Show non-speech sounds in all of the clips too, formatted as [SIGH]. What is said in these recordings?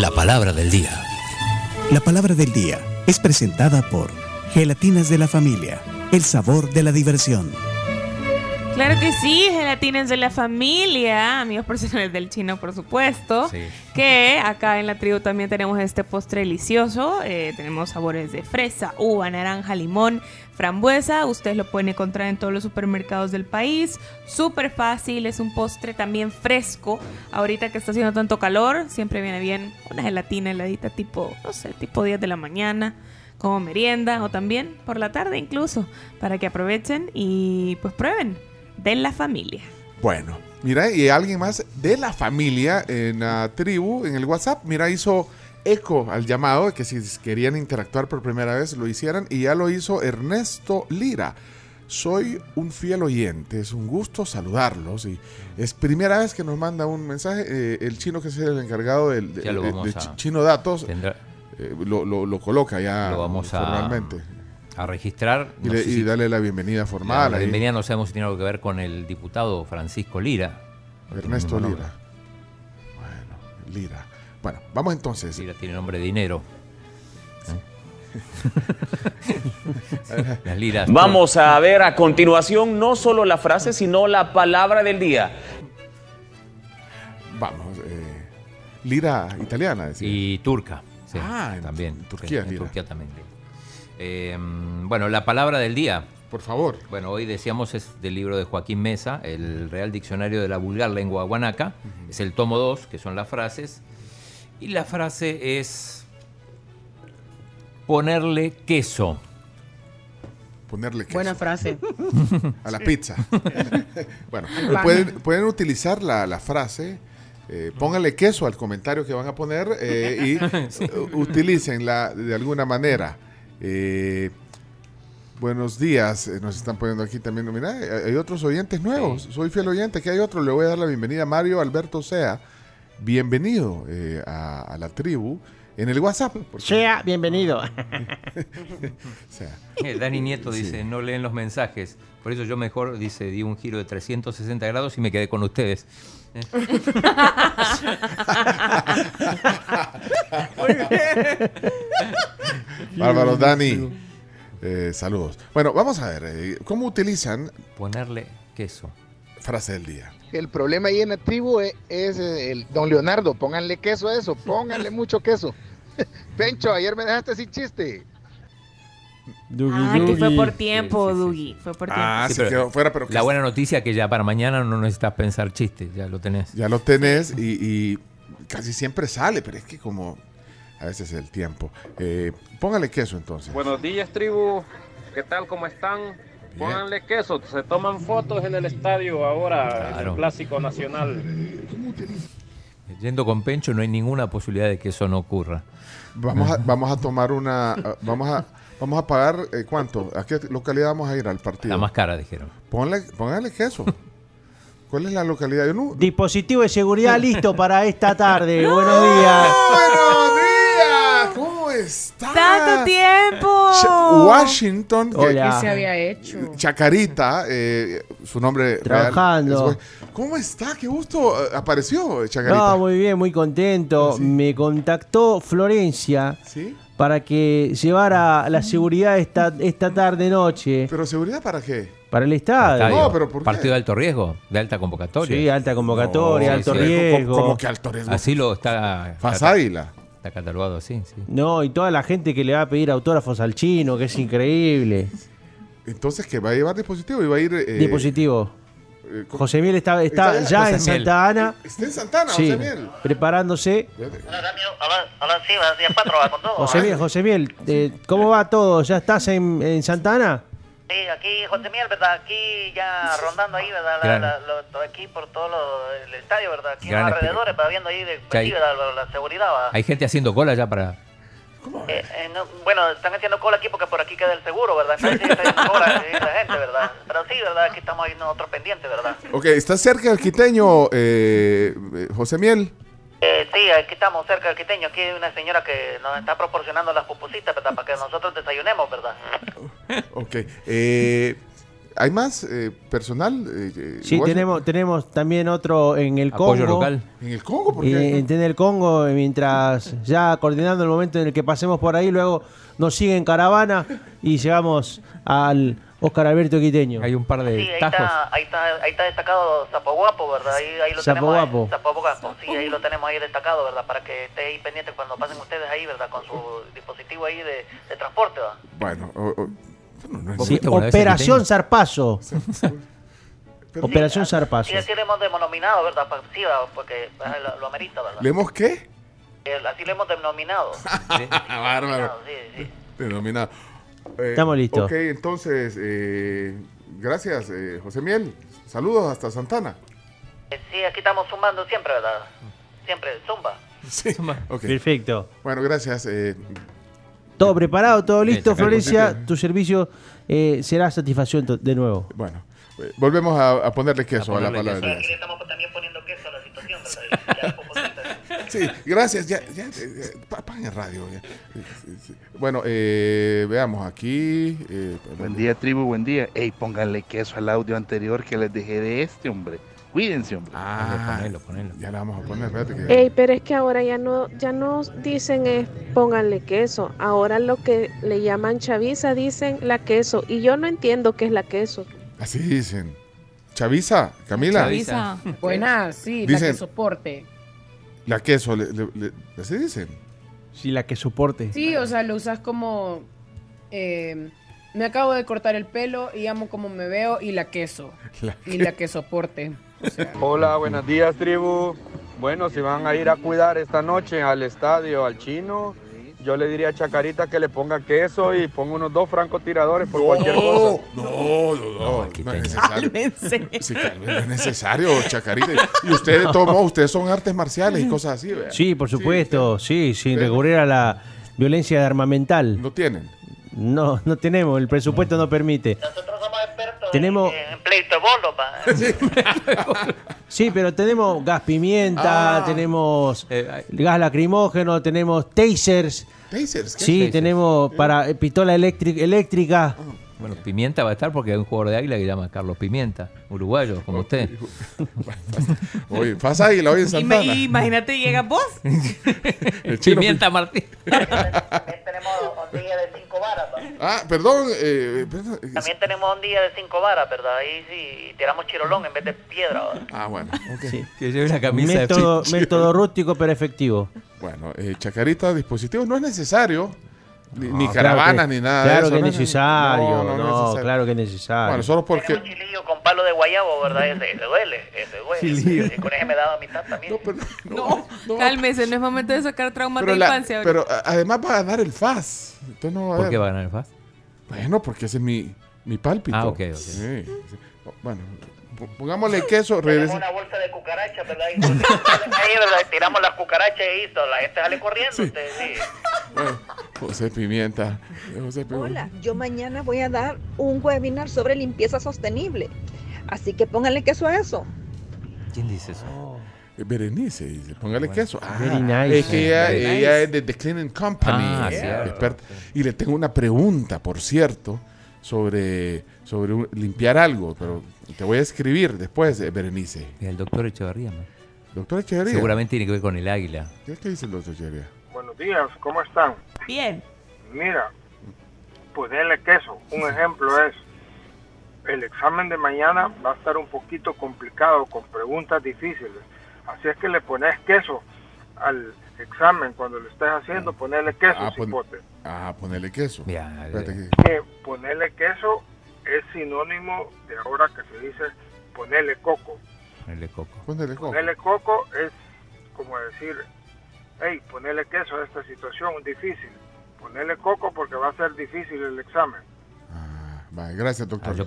La palabra del día. La palabra del día es presentada por Gelatinas de la Familia, el sabor de la diversión. Claro que sí, gelatinas de la familia, amigos personales del chino, por supuesto. Sí. Que acá en la tribu también tenemos este postre delicioso. eh, tenemos sabores de fresa, uva, naranja, limón, frambuesa. Ustedes lo pueden encontrar en todos los supermercados del país. Súper fácil, es un postre también fresco. Ahorita que está haciendo tanto calor, siempre viene bien una gelatina heladita tipo, no sé, tipo 10 de la mañana como merienda o también por la tarde incluso, para que aprovechen y pues prueben de la familia. Bueno, mira, y alguien más de la familia en la tribu, en el WhatsApp, mira, hizo eco al llamado, que si querían interactuar por primera vez lo hicieran, y ya lo hizo Ernesto Lira. Soy un fiel oyente, es un gusto saludarlos y es primera vez que nos manda un mensaje. eh, el chino que es el encargado del de, de- de Chino Datos Tendrá- eh, lo, lo- lo coloca ya Lo vamos formalmente. a registrar. Y, le- y si- la bienvenida formal. la ahí. bienvenida no sabemos si tiene algo que ver con el diputado Francisco Lira. Ernesto Lira. Bueno, Lira. Bueno, vamos entonces. Lira tiene nombre de dinero. [LAUGHS] Las liras. Vamos a ver a continuación no solo la frase, sino la palabra del día. Vamos, eh, Lira italiana, decía. Y turca. sí, Ah, también. en Turquía, En Lira. Turquía también. Eh, bueno, la palabra del día. Por favor. Bueno, hoy decíamos es del libro de Joaquín Mesa, el Real Diccionario de la Vulgar Lengua Guanaca. Es el tomo 2, que son las frases. Y la frase es ponerle queso. Ponerle queso Buena frase. [LAUGHS] a la pizza. [LAUGHS] bueno, pueden, pueden utilizar la, la frase. eh, pónganle queso al comentario que van a poner eh, y [LAUGHS] utilícenla de alguna manera. Eh, buenos días, eh, nos están poniendo aquí también. Mira, eh, hay otros oyentes nuevos. Sí. Soy fiel oyente. Aquí hay otro. Le voy a dar la bienvenida a Mario Alberto Sea. Bienvenido eh, a, a la tribu en el WhatsApp. porque- Sea bienvenido. [LAUGHS] Sea. Dani Nieto Sí. dice, no leen los mensajes. Por eso yo mejor, dice, di un giro de 360 grados y me quedé con ustedes. Eh, Bárbaro Dani. Eh, saludos. Bueno, vamos a ver. eh, ¿Cómo utilizan Ponerle queso. frase del día? El problema ahí en la tribu es, es, eh, el don Leonardo. Pónganle queso a eso, pónganle mucho queso. [LAUGHS] Pencho, ayer me dejaste sin chiste. Ah, que fue por tiempo, sí, sí, Dugi. Fue por tiempo. Ah, Sí, se pero quedó fuera, pero La buena noticia es que ya para mañana no necesitas pensar chistes, ya lo tenés. ya lo tenés y, y casi siempre sale, pero es que como a veces el tiempo. Eh, póngale queso entonces. Buenos días, tribu. ¿Qué tal? ¿Cómo están? Pónganle queso. Se toman fotos en el estadio ahora, en el Clásico Nacional. Yendo con Pencho no hay ninguna posibilidad de que eso no ocurra. Vamos a, vamos a tomar una... ah, Vamos a, vamos a pagar, eh, ¿cuánto? ¿A qué localidad vamos a ir al partido? La más cara, dijeron. Póngale, póngale queso. ¿Cuál es la localidad? Yo no... Dispositivo de seguridad [LAUGHS] listo para esta tarde. Buenos días. ¡Buenos días! ¿Cómo está? ¡Tanto tiempo! Washington. Hola. ¿Qué se había hecho? Chacarita, eh, su nombre real Trabajando. es- ¿Cómo está? Qué gusto eh, apareció Chacarita. No, muy bien, muy contento. Ah, sí. Me contactó Florencia ¿Sí? para que llevara la seguridad esta, esta tarde noche ¿Pero seguridad para qué? para el estadio. Estadio. No, pero ¿por qué? Partido de alto riesgo, de alta convocatoria. Sí, alta convocatoria, No, alto sí, sí. riesgo. ¿Cómo, cómo que alto riesgo? Así lo está, Faz Águila. Está catalogado así, sí. No, y toda la gente que le va a pedir autógrafos al chino, que es increíble. Entonces, ¿qué? ¿Va a llevar dispositivo y va a ir... eh, Dispositivo. eh, ¿cómo- José Miel está, está Está- ya José en Miel. Santa Ana. ¿Está en Santana, Sí, José Miel? preparándose. José ¿eh? Miel, José Miel, eh, ¿cómo va todo? ¿Ya estás en, en Santa Ana? Sí, aquí José Miel, ¿verdad? Aquí ya rondando ahí, ¿verdad? La, lo- aquí por todo lo, el estadio, ¿verdad? Aquí los alrededores, ¿verdad? Viendo ahí de, sí, ¿verdad? La, la seguridad, ¿verdad? Hay gente haciendo cola ya para... Eh, eh, no, bueno, están haciendo cola aquí porque por aquí queda el seguro, ¿verdad? Entonces sí, está haciendo cola la gente, ¿verdad? Pero sí, ¿verdad? Aquí estamos ahí nosotros pendientes, ¿verdad? Ok, ¿está cerca del quiteño, eh, eh, José Miel? Eh, sí, aquí estamos cerca del quiteño. Aquí hay una señora que nos está proporcionando las pupusitas, ¿verdad? Para que nosotros desayunemos, ¿verdad? Ok. Eh, ¿Hay más eh, personal? eh, eh, Sí, tenemos, tenemos también otro en el Apoyo Congo. local. ¿En el Congo? ¿Por qué? en el Congo, mientras [LAUGHS] ya coordinando el momento en el que pasemos por ahí, luego nos sigue en caravana y llegamos al Oscar Alberto Quiteño. Hay un par de Sí, ahí tajos. está, ahí está, ahí está destacado Zapo Guapo, ¿verdad? Ahí, ahí lo Sapo tenemos. sí, ahí lo tenemos ahí destacado, ¿verdad? Para que esté ahí pendiente cuando pasen ustedes ahí, ¿verdad? Con su dispositivo ahí de, de transporte, ¿verdad? Bueno, o- o- bueno, no es- ¿Vos Sí, fuiste alguna vez a Operación? Zarpazo. Operación Sí, Zarpazo. Sí, [LAUGHS] así le hemos denominado, ¿verdad? Pa- Sí, ¿verdad? porque eh, lo, lo amerita, ¿verdad? ¿Leemos qué? Eh, Así lo hemos denominado. [LAUGHS] Bárbaro. Sí, sí. Denominado. Eh, Estamos listos. Ok, entonces, eh, gracias, eh, José Miel. Saludos hasta Santana. Sí, aquí estamos sumando siempre, ¿verdad? Siempre, zumba. Sí, ok. Perfecto. Bueno, gracias. Todo preparado, todo listo, Bien, Florencia. Tu servicio eh, será satisfacción de nuevo. bueno, eh, volvemos a, a ponerle queso a, A la palabra. Aquí le estamos también poniendo queso a la situación, ¿verdad? Y ya [LAUGHS] poposita. Sí, gracias. Ya, ya, eh, eh, pa- apaguen radio. ya. Bueno, eh, veamos aquí. eh, Buen día, tribu, buen día. Ey, pónganle queso al audio anterior que les dejé de este, hombre. Cuídense, hombre. Ah, Ponelo, ponelo. ya la vamos a poner. Espérate que- Ey, pero es que ahora ya no, ya no dicen es pónganle queso. Ahora lo que le llaman chaviza dicen la queso. Y yo no entiendo qué es la queso. Así dicen. Chavisa, Camila. Chavisa. Buenas, sí, Dicen- la que soporte. La queso, le- le- le- así dicen. Sí, la que soporte. Sí, o sea, lo usas como... eh, me acabo de cortar el pelo y amo como me veo y la queso. La Y la que soporte. O sea, Hola, buenos días, tribu. Bueno, si van a ir a cuidar esta noche al estadio, al chino, yo le diría a Chacarita que le ponga queso y ponga unos dos francotiradores por cualquier cosa. No, no, no, no, no es necesario. Sí, no es necesario, Chacarita. Y ustedes, de todos modos, ustedes son artes marciales y cosas así, ¿verdad? Sí, por supuesto. Sí, sin recurrir a la violencia armamental. No tienen. No, no tenemos. El presupuesto no permite. Nosotros Tenemos- en, en pleito bolo, pa. [LAUGHS] Sí, pero tenemos gas pimienta, Ah. tenemos Eh, gas lacrimógeno, tenemos tasers. Tasers, ¿qué? Sí, tasers? tenemos para eh, pistola eléctrica. eléctrica. Bueno, Pimienta va a estar porque hay un jugador de águila que se llama Carlos Pimienta, uruguayo, como usted. [LAUGHS] Oye, pasa ahí, la oye en Ima- Santana. imagínate, llega vos. [LAUGHS] Pimienta Martín. Tenemos un día de varas. Ah, perdón. eh, También tenemos un día de cinco varas, ¿verdad? Ahí sí tiramos chirolón en vez de piedra, ¿verdad? Ah, bueno. Sí. Que lleve una camisa Método, de método rústico pero efectivo. Bueno, eh, Chacarita, dispositivos no es necesario. Ni, ni No, caravanas, claro que- ni nada Claro de eso. que ¿no? es necesario. No, No, no, no es necesario. claro que es necesario. Bueno, solo porque. Chilillo con palo de guayabo, ¿verdad? Ese, ese duele, ese duele. Y con ese me daba mitad también. No, pero, no, No, no. cálmese, no es momento de sacar traumas de la- infancia. pero además va a ganar el FAS. Entonces no va a ¿Por qué va a ganar el FAS? Bueno, porque ese es mi, mi pálpito. Ah, ok, ok. Sí, sí. Bueno, pongámosle queso, regrese. una bolsa de cucarachas, ¿verdad? Y ahí, ¿verdad? Tiramos las cucarachas y listo, la gente sale corriendo. usted, sí. Bueno, José Pimienta. José Pimienta. Hola, yo mañana voy a dar un webinar sobre limpieza sostenible. Así que pónganle queso a eso. ¿Quién dice eso? Eh, Berenice dice, póngale queso. Ah, Very nice. Es que ella, Very ella nice. es de The Cleaning Company. Ah, cierto. experta. Y le tengo una pregunta, por cierto, sobre, sobre un- limpiar algo, pero te voy a escribir después, eh, Berenice. El doctor Echeverría. Doctor Echeverría. Seguramente tiene que ver con el águila. ¿Qué, qué dice el doctor Echeverría? Buenos días, ¿cómo están? Bien. Mira, ponerle queso. Un ejemplo es, el examen de mañana va a estar un poquito complicado con preguntas difíciles. Así es que le pones queso al examen cuando lo estés haciendo, ponerle queso, Ah, pon- cipote. Ah, ponerle queso. Ya, eh, que- ponerle queso es sinónimo de ahora que se dice ponerle coco. ponerle coco. Ponele coco. Ponerle coco es como decir, hey, ponerle queso a esta situación difícil. Ponerle coco porque va a ser difícil el examen. Ah, vale, gracias, Ah, doctor. yo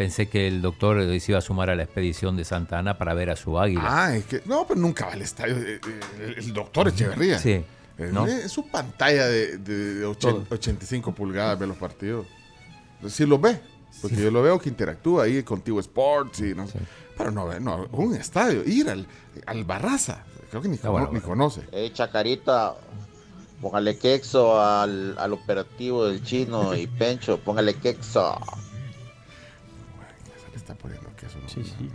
pensé, que el doctor eh, se iba a sumar a la expedición de Santa Ana para ver a su águila. Ah, es que. No, pero nunca va al estadio. eh, eh, El, el doctor Echeverría. Sí. ¿no? Es su pantalla de, de- de ochen- Todo. 85 pulgadas ve los partidos. Sí lo ve. Porque yo lo veo que interactúa ahí contigo Sports y no sé. Pero no, ve- no, un estadio, ir al, al Barraza. Creo que ni, bueno, ni bueno. conoce. Eh, Chacarita, póngale queso al, al operativo del chino y Pencho, póngale queso. Está poniendo queso. Sí, sí,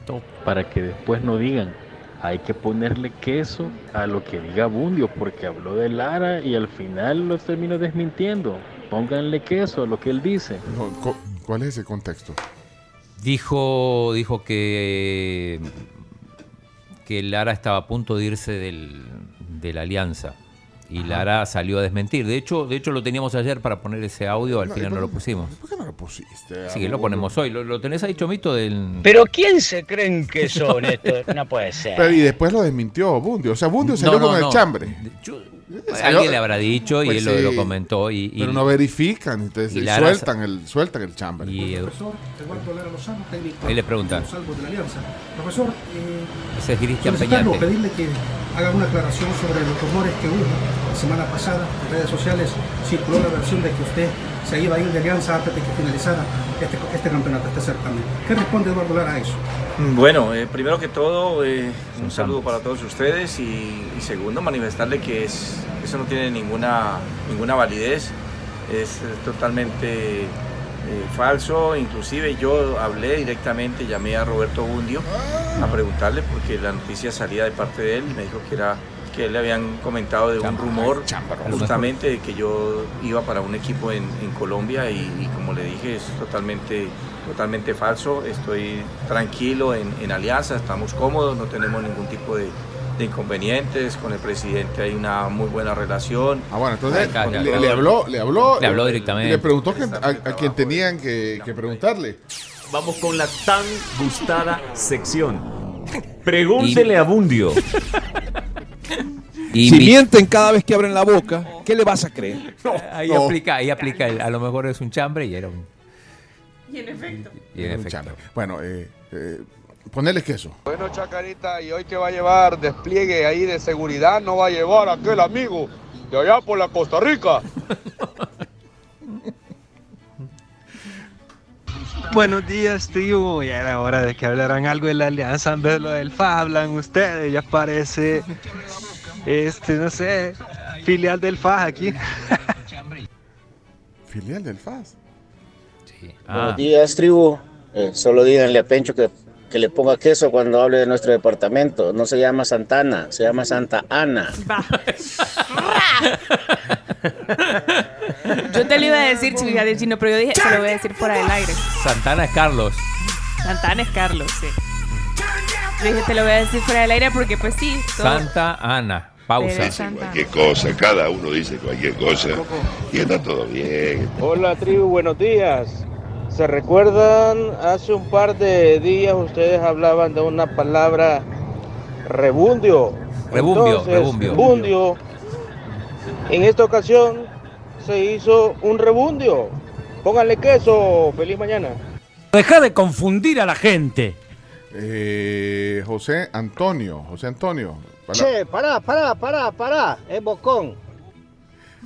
Para que después no digan, hay que ponerle queso a lo que diga Bundio, porque habló de Lara y al final lo termina desmintiendo. Pónganle queso a lo que él dice. No, ¿Cuál es ese contexto? Dijo, dijo que, que Lara estaba a punto de irse del- de la alianza. Y Lara salió a desmentir. De hecho, de hecho lo teníamos ayer para poner ese audio, al No, final ¿y no lo pusimos. ¿Por qué no lo pusiste? Sí, que lo ponemos hoy. ¿Lo, lo tenés ahí, Chomito? Del... Pero ¿quién se creen que son [LAUGHS] estos? No puede ser. Pero y después lo desmintió Bundio. O sea, Bundio salió no, con no. el chambre. Alguien le habrá dicho y Pues él lo, lo sí. comentó. Y, y- Pero no verifican, entonces y y Lara- sueltan el, sueltan el chambre. y Eduardo Lara Lozano, técnico Ahí le preguntan. Salvos de la Alianza. Profesor, eh, Ese es Cristian Peñate. pedirle que haga una aclaración sobre los rumores que hubo la semana pasada en redes sociales. Circuló la versión de que usted se iba a ir de Alianza antes de que finalizara este, este campeonato, este certamen. ¿Qué responde Eduardo Lara a eso? Bueno, eh, primero que todo, eh, un saludo para todos ustedes y, y segundo, manifestarle que es, eso no tiene ninguna, ninguna validez, es totalmente eh, falso, inclusive yo hablé directamente, llamé a Roberto Bundio a preguntarle porque la noticia salía de parte de él y me dijo que era que le habían comentado de un rumor justamente de que yo iba para un equipo en, en Colombia y, y como le dije es totalmente totalmente falso estoy tranquilo en, en Alianza estamos cómodos no tenemos ningún tipo de, de inconvenientes con el presidente hay una muy buena relación Ah, bueno, entonces le, habló, le habló, Le habló eh, directamente. y le preguntó que- a, a quien tenían que, que preguntarle. Vamos con la tan sección. [LAUGHS] Pregúntele a Bundio. [LAUGHS] Y si mi- mienten cada vez que abren la boca, ¿qué le vas a creer? [LAUGHS] Ahí No. aplica, ahí aplica. el- a lo mejor es un chambre y era un. Y en efecto. Y en Un efecto. chambre. Bueno, eh, eh, ponerle queso. Bueno, Chacarita, y hoy que va a llevar despliegue ahí de seguridad, no va a llevar a aquel amigo de allá por la Costa Rica. [LAUGHS] Buenos días, tío. Ya era hora de que hablaran algo de la alianza en vez de lo del FA. Hablan ustedes, ya parece, este, no sé, filial del FA aquí. [LAUGHS] Filial del FAS. Ah. Buenos días, tribu. Eh, solo díganle a Pencho que, que le ponga queso cuando hable de nuestro departamento. No se llama Santana, se llama Santa Ana. Yo te lo iba a decir, chino, pero yo dije, se lo voy a decir fuera del aire. Santana es Carlos. Santana es Carlos, sí. Yo dije, te lo voy a decir fuera del aire porque, pues sí. todo- Santa Ana. Pausa. Ana. Cualquier cosa, cada uno dice cualquier cosa y está todo bien. Hola tribu, buenos días. ¿Se recuerdan? Hace un par de días ustedes hablaban de una palabra rebundio. Rebumbio, Entonces, rebumbio. bundio. En esta ocasión se hizo un rebundio. Pónganle queso. Feliz mañana. Deja de confundir a la gente. Eh, José Antonio, José Antonio. Che, pará, pará, pará, pará. Es bocón.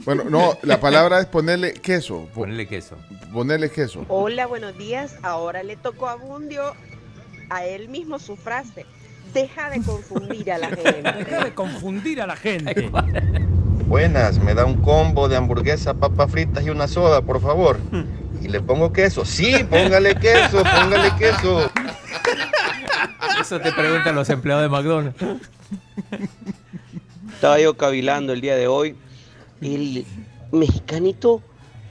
Bueno, no, la palabra es ponerle queso. po- Ponerle queso. Ponerle queso. Hola, buenos días. Ahora le tocó a Bundio a él mismo su frase. Deja de confundir a la [LAUGHS] gente. Deja de confundir a la gente. Buenas, me da un combo de hamburguesa, papas fritas y una soda, por favor. Y le pongo queso. Sí, póngale queso, póngale queso. Eso te preguntan los empleados de McDonald's. [LAUGHS] Estaba yo cavilando el día de hoy. El mexicanito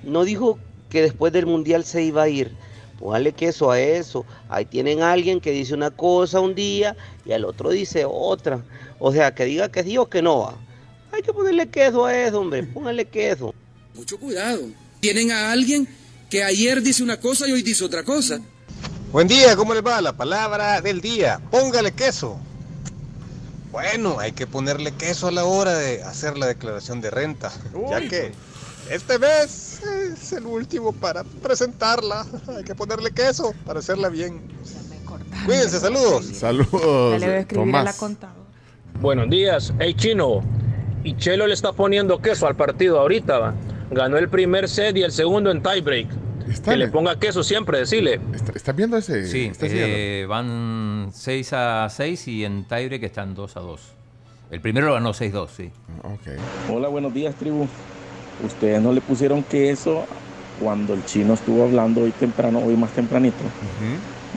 no dijo que después del mundial se iba a ir. Póngale queso a eso. Ahí tienen a alguien que dice una cosa un día y al otro dice otra. O sea, que diga que sí o que no va. Hay que ponerle queso a eso, hombre. Póngale queso. Mucho cuidado. Tienen a alguien que ayer dice una cosa y hoy dice otra cosa. Buen día, ¿cómo les va? La palabra del día. Póngale queso. Bueno, hay que ponerle queso a la hora de hacer la declaración de renta, ya que este mes es el último para presentarla. Hay que ponerle queso para hacerla bien. Cuídense, saludos. Saludos. Ya le voy a escribir a la contadora. Buenos días, hey chino. Y Chelo le está poniendo queso al partido ahorita, va. Ganó el primer set y el segundo en tiebreak. Que le ponga queso siempre, decile. ¿Estás viendo ese? Sí, está eh, van 6 a 6 y en tiebreak están 2 a 2. El primero lo ganó 6-2, sí. Hola, buenos días, tribu. Ustedes no le pusieron queso cuando el chino estuvo hablando hoy temprano, hoy más tempranito,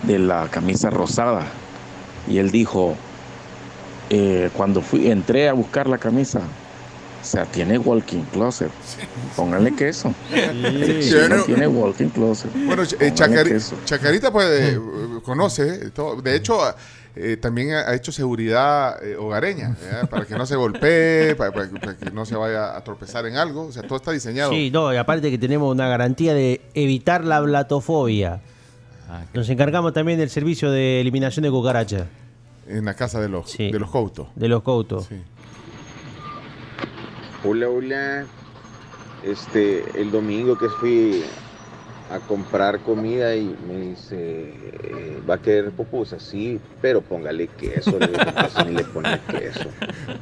de la camisa rosada. Y él dijo, eh, cuando fui, entré a buscar la camisa, o sea, tiene walking closet. Póngale queso. Sí. chino tiene walking closet. Bueno, eh, Póngale Chacari- queso. Chacarita pues eh, conoce todo. De hecho, eh, también ha hecho seguridad eh, hogareña ¿verdad? para que no se golpee, para, para- para que no se vaya a tropezar en algo. O sea, todo está diseñado. Sí, no, y aparte que tenemos una garantía de evitar la blatofobia. Nos encargamos también del servicio de eliminación de cucarachas. En la casa de los, de los Couto. De los Couto. Hola, hola. Este, el domingo que fui a comprar comida y me dice, eh, ¿va a querer pupusa? Sí, pero póngale queso. Le digo, "Entonces ni le pone queso.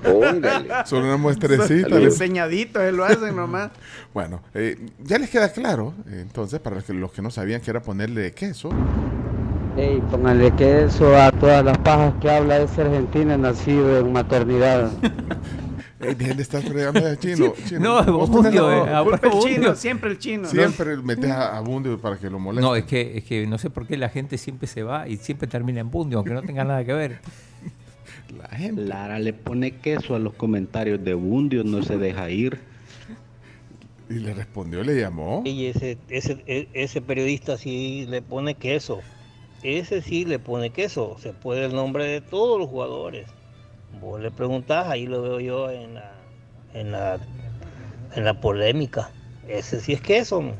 Póngale. Solo una muestrecita. Saludos. Enseñaditos, se lo hacen nomás. Bueno, eh, ya les queda claro, eh, entonces, para los que, los que no sabían que era ponerle queso. Ey, pónganle queso a todas las pajas que habla ese argentino nacido en maternidad. [LAUGHS] Ey, dejen de estar fregando a chino. chino. No, Vos Bundio, eh, el Bundio. chino, siempre el chino. ¿no? Siempre metes a, a Bundio para que lo moleste. No, es que, es que no sé por qué la gente siempre se va y siempre termina en Bundio, aunque no tenga nada que ver. [LAUGHS] Lara le pone queso a los comentarios de Bundio, no se deja ir. Y le respondió, le llamó. Y ese, ese, e- ese periodista sí le pone queso. Ese sí le pone queso. Se puede el nombre de todos los jugadores. Vos le preguntás, ahí lo veo yo en la, en la, en la polémica. Ese sí es queso. mo.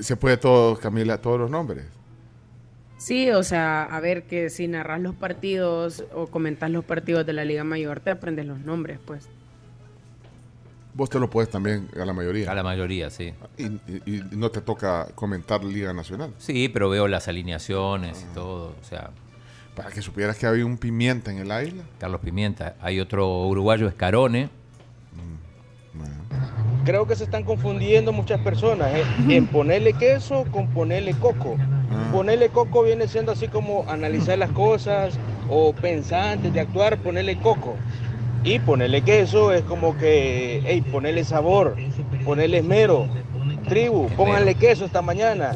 Se puede todo, Camila, todos los nombres. Sí, o sea, a ver que si narras los partidos o comentas los partidos de la Liga Mayor, te aprendes los nombres, pues. Vos te lo puedes también a la mayoría. A la mayoría, sí. Y, y- y no te toca comentar Liga Nacional. Sí, pero veo las alineaciones y todo, o sea. Para que supieras que había un pimienta en el águila. Carlos Pimienta. Hay otro uruguayo, Escarone. Creo que se están confundiendo muchas personas ¿eh? en ponerle queso con ponerle coco. Ponerle coco viene siendo así como analizar las cosas o pensar antes de actuar, ponerle coco. Y ponerle queso es como que, hey, ponerle sabor, ponerle esmero. Tribu, pónganle queso esta mañana.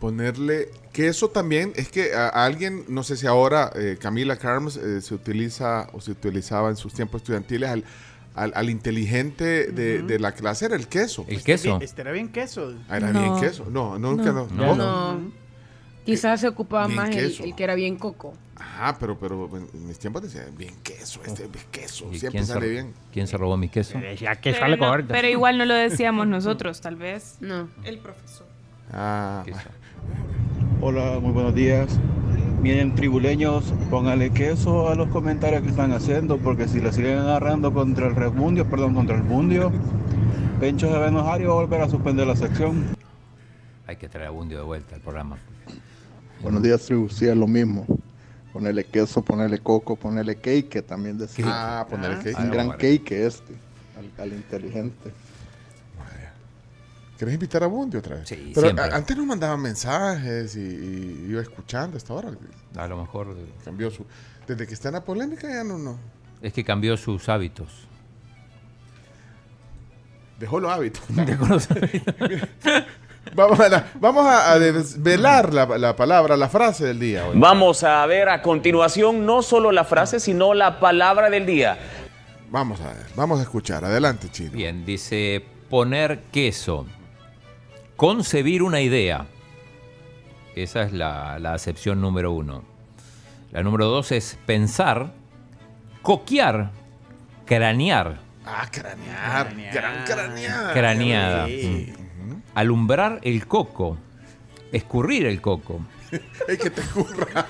Ponerle queso también es que a, a alguien, no sé si ahora eh, Camila Carms eh, se utiliza o se utilizaba en sus tiempos estudiantiles al, al, al inteligente de, de la clase era el queso. El queso. Este era bien queso. Ah, era No. bien queso. No, nunca no. No. no. Quizás se ocupaba bien más el, queso. el que era bien coco. Ajá, pero, pero en mis tiempos decía bien queso, este es queso, ¿Y siempre sale bien. ¿Quién se robó mi queso? Pero, no- pero igual no lo decíamos nosotros, tal vez. No. El profesor. Ah, [LAUGHS] Hola, muy buenos días. Miren, tribuleños, póngale queso a los comentarios que están haciendo, porque si le siguen agarrando contra el Rebundio, perdón, contra el Bundio, Pencho se va a enojar y va a volver a suspender la sección. Hay que traer a Bundio de vuelta al programa. Buenos días, tribu. Sí, es lo mismo. Ponerle queso, ponerle coco, ponerle cake, también decía. Ah, ponerle cake. Un Ah, gran bueno. cake este, al, al inteligente. ¿Querés invitar a Bundy otra vez? Sí, Pero siempre. antes nos mandaban mensajes y, y iba escuchando hasta ahora. A lo mejor. Cambió su. Desde que está en la polémica ya no, no. Es que cambió sus hábitos. Dejó los hábitos. [LAUGHS] Dejó los [LAUGHS] vamos a, la- vamos a, a desvelar la, la palabra, la frase del día hoy. Vamos a ver a continuación no solo la frase, sino la palabra del día. Vamos a ver, vamos a escuchar. Adelante, Chino. Bien, dice poner queso. Concebir una idea. Esa es la, la acepción número uno. La número dos es pensar, coquear, cranear, Ah, cranear. Gran cranear. craneada. Sí. Mm. Alumbrar el coco, escurrir el coco, [LAUGHS] Es que te escurra.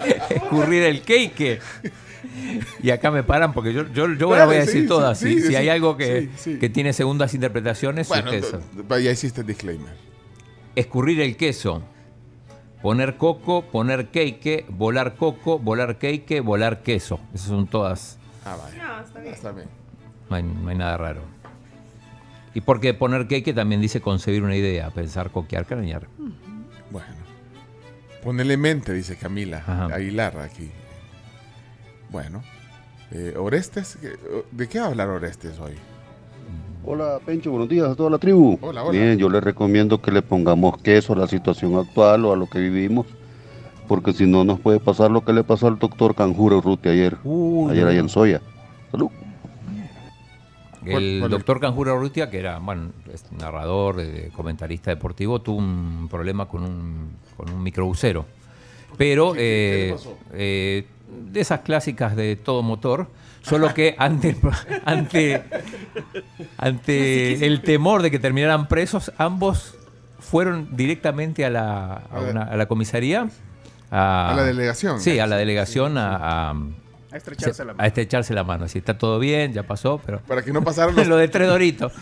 [LAUGHS] escurrir el cake. [LAUGHS] Y acá me paran porque yo, yo, yo la voy a decir sí, todas. sí, si, si sí, hay algo que, sí, sí. que tiene segundas interpretaciones, Bueno, es eso. ya hiciste el disclaimer. Escurrir el queso. Poner coco, poner cake, volar coco, volar cake, volar queso. Esas son todas. Ah, vaya. No, está bien. Está bien. No hay, no hay nada raro. Y porque poner cake también dice concebir una idea, pensar, coquear, cranear. Bueno. Ponele mente, dice Camila Aguilar aquí. Bueno. Eh, Orestes, ¿qué- ¿de qué va a hablar Orestes hoy? Hola, Pencho, buenos días a toda la tribu. Hola, hola. Bien, yo les recomiendo que le pongamos queso a la situación actual o a lo que vivimos. porque si no nos puede pasar lo que le pasó al doctor Canjuro Ruti ayer, Uy, ayer no. ahí en Soya. Salud. El doctor Canjuro Urrutia, que era bueno, es narrador, eh, comentarista deportivo, tuvo un problema con un, con un microbusero. Pero eh, eh, de esas clásicas de todo motor, solo que [LAUGHS] ante, ante, ante el temor de que terminaran presos, ambos fueron directamente a la, a una- a la comisaría. A, A la delegación. Sí, a la delegación a, a- A estrecharse la mano. a estrecharse la mano. Si está todo bien, ya pasó, pero. Para que no pasaran [LAUGHS] los- lo de tres doritos.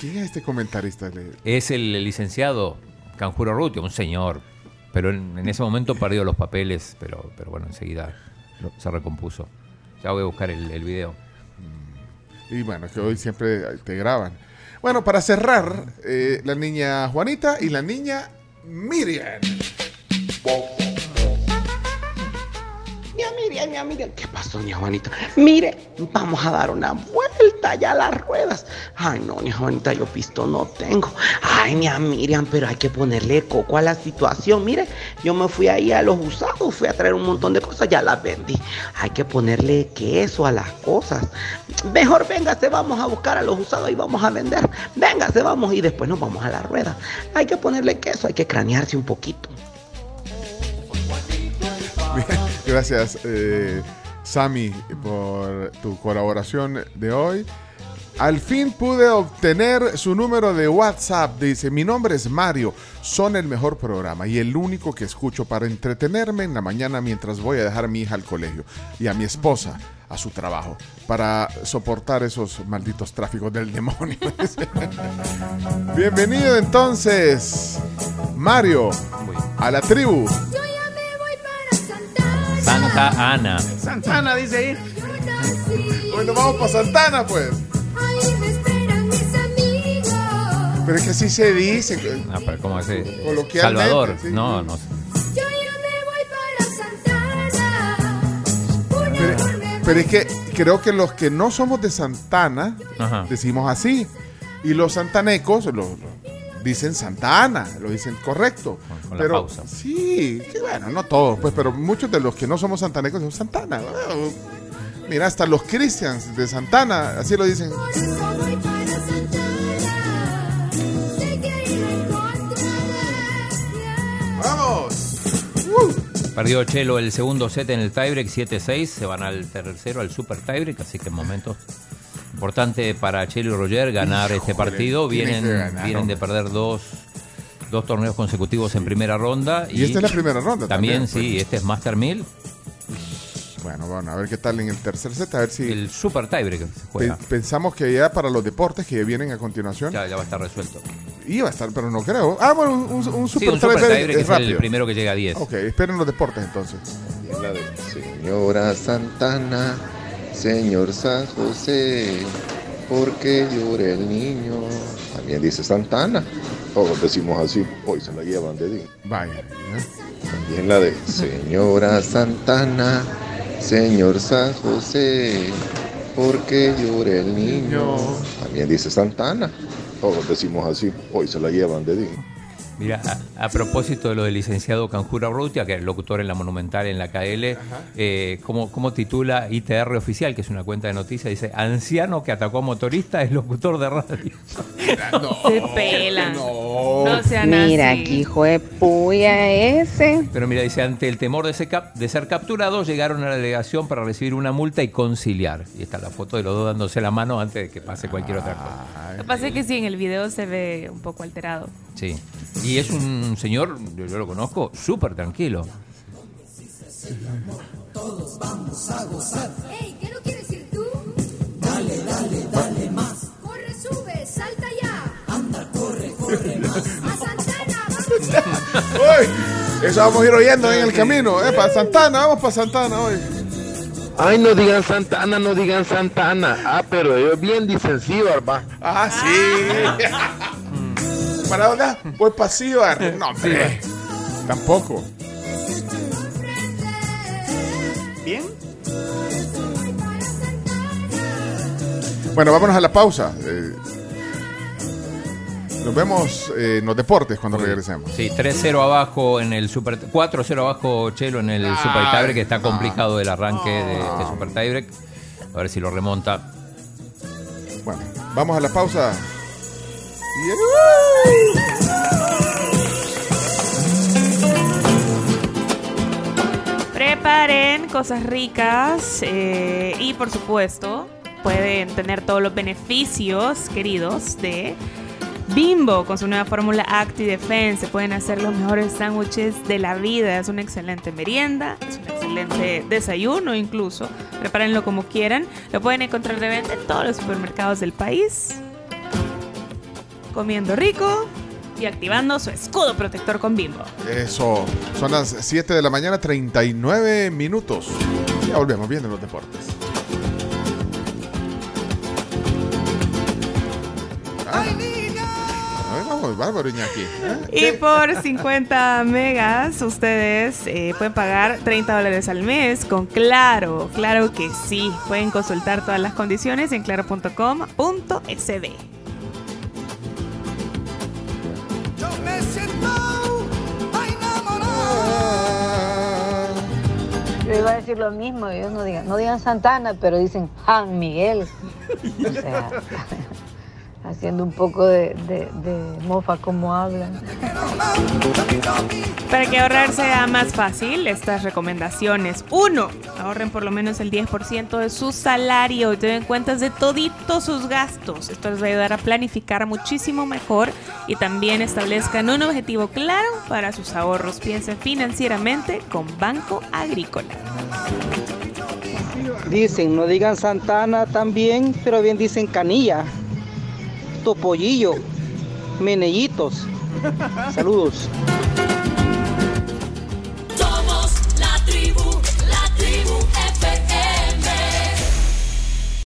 ¿Quién es este comentarista? Es el licenciado Canjuro Rutio, un señor. Pero en, ese momento perdió los papeles, pero, pero bueno, enseguida se recompuso. Ya voy a buscar el, video. Y bueno, que hoy siempre te graban. Bueno, para cerrar, eh, la niña Juanita y la niña Miriam. Mira, Mira, Miriam. ¿Qué pasó, ña Juanita? Mire, vamos a dar una vuelta ya a las ruedas. Ay, no, ña Juanita, yo pisto no tengo. Ay, ña Miriam, pero hay que ponerle coco a la situación. Mire, yo me fui ahí a los usados, fui a traer un montón de cosas, ya las vendí. Hay que ponerle queso a las cosas. Mejor véngase, vamos a buscar a los usados y vamos a vender. Véngase, vamos y después nos vamos a la rueda. Hay que ponerle queso, hay que cranearse un poquito. Gracias, eh, Sammy, por tu colaboración de hoy. Al fin pude obtener su número de WhatsApp. Dice, mi nombre es Mario, son el mejor programa y el único que escucho para entretenerme en la mañana mientras voy a dejar a mi hija al colegio y a mi esposa a su trabajo para soportar esos malditos tráficos del demonio. [LAUGHS] Bienvenido entonces, Mario, a la tribu. Santa Ana. Santana dice ahí. Bueno, vamos para Santana, pues. Pero es que así se dice. No, pero ¿cómo es? Coloquialmente, Salvador. sí. No, no. Pero, pero es que creo que los que no somos de Santana Ajá. decimos así. Y los santanecos lo, lo dicen Santa Ana, lo dicen correcto. con la pero pausa. sí, que bueno, no todos, pues, pero muchos de los que no somos santanecos son Santana. Mira, hasta los cristians de Santana, así lo dicen. ¡Vamos! Perdió Chelo el segundo set en el tiebreak 7-6. Se van al tercero, al super tiebreak. Así que momento importante para Chelo y Roger ganar este partido. Vienen, ganar, vienen de perder dos, dos torneos consecutivos en primera ronda. Y esta es la primera ronda También, también, sí, pues. este es Master 1000. Bueno, bueno, a ver qué tal en el tercer set, a ver si... El super tiebreak se Pe- juega. pensamos que ya para los deportes que vienen a continuación Ya, ya va a estar resuelto. iba a estar, pero no creo. Ah, bueno, un, un- un Sí, super, un super tiebreak tiebreak es es el rápido. primero que llega a 10. Ok, esperen los deportes entonces. Señora Santana, señor San José, porque llora el niño. También dice Santana. Todos decimos así. Hoy se la llevan de día. Vaya. También la de Señora Santana, señor San José, porque llora el niño. También dice Santana. Todos decimos así. Hoy se la llevan de día. Mira, a, a propósito de lo del licenciado Canjura Rutia, que es locutor en la Monumental en la KL, eh, ¿cómo, cómo titula ITR Oficial, que es una cuenta de noticias? Dice, anciano que atacó a motorista es locutor de radio. Se pelan. No, sean Mira, así. aquí hijo de puya ese. Pero mira, dice, ante el temor de ser, cap- de ser capturados, llegaron a la delegación para recibir una multa y conciliar. Y está la foto de los dos dándose la mano antes de que pase cualquier otra cosa. Lo que pasa es que sí, en el video se ve un poco alterado. Sí. Y es un señor, yo, yo lo conozco, súper tranquilo. Todos vamos a gozar. Ey, ¿qué no quieres ir tú? Dale, dale, dale más. Corre, sube, salta ya. Anda, corre, corre más. A Santana, vamos ya. [LAUGHS] Uy, eso vamos a ir oyendo en el camino. Eh, para Santana, vamos para Santana hoy. Ay, no digan Santana, no digan Santana. Ah, pero ellos bien dicen Cibar, va. Ah, sí. [LAUGHS] ¿Para dónde? Voy para Cibar. No, hombre. Tampoco. ¿Bien? Bueno, vámonos a la pausa. Eh, Nos vemos eh, en los deportes cuando regresemos. Sí, 3-0 abajo en el Super 4-0 abajo Chelo en el Super Tiebreak, que está complicado el arranque de este Super Tiebreak. A ver si lo remonta. Bueno, vamos a la pausa. Preparen cosas ricas eh, y por supuesto pueden tener todos los beneficios queridos de Bimbo con su nueva fórmula Acti Defense. Pueden hacer los mejores sándwiches de la vida. Es una excelente merienda, es un excelente desayuno incluso. Prepárenlo como quieran. Lo pueden encontrar de venta en todos los supermercados del país. Comiendo rico y activando su escudo protector con Bimbo. Eso, son las 7 de la mañana, 39 minutos. Ya volvemos viendo los deportes. Ay, vamos, bárbaro Iñaki. ¿eh? Y por 50 megas ustedes eh, pueden pagar 30 dólares al mes con Claro. Claro que sí. Pueden consultar todas las condiciones en claro.com.sb. Yo iba a decir lo mismo, ellos no digan, no digan Santana, pero dicen Juan Miguel. O sea, [LAUGHS] haciendo un poco de, de- de mofa como hablan. Para que ahorrar sea más fácil, estas recomendaciones. Uno, ahorren por lo menos el 10% de su salario y tengan cuentas de toditos sus gastos. Esto les va a ayudar a planificar muchísimo mejor y también establezcan un objetivo claro para sus ahorros. Piensen financieramente con Banco Agrícola. Dicen, no digan Santana también, pero bien dicen Canilla, Topollillo, Menellitos. Saludos.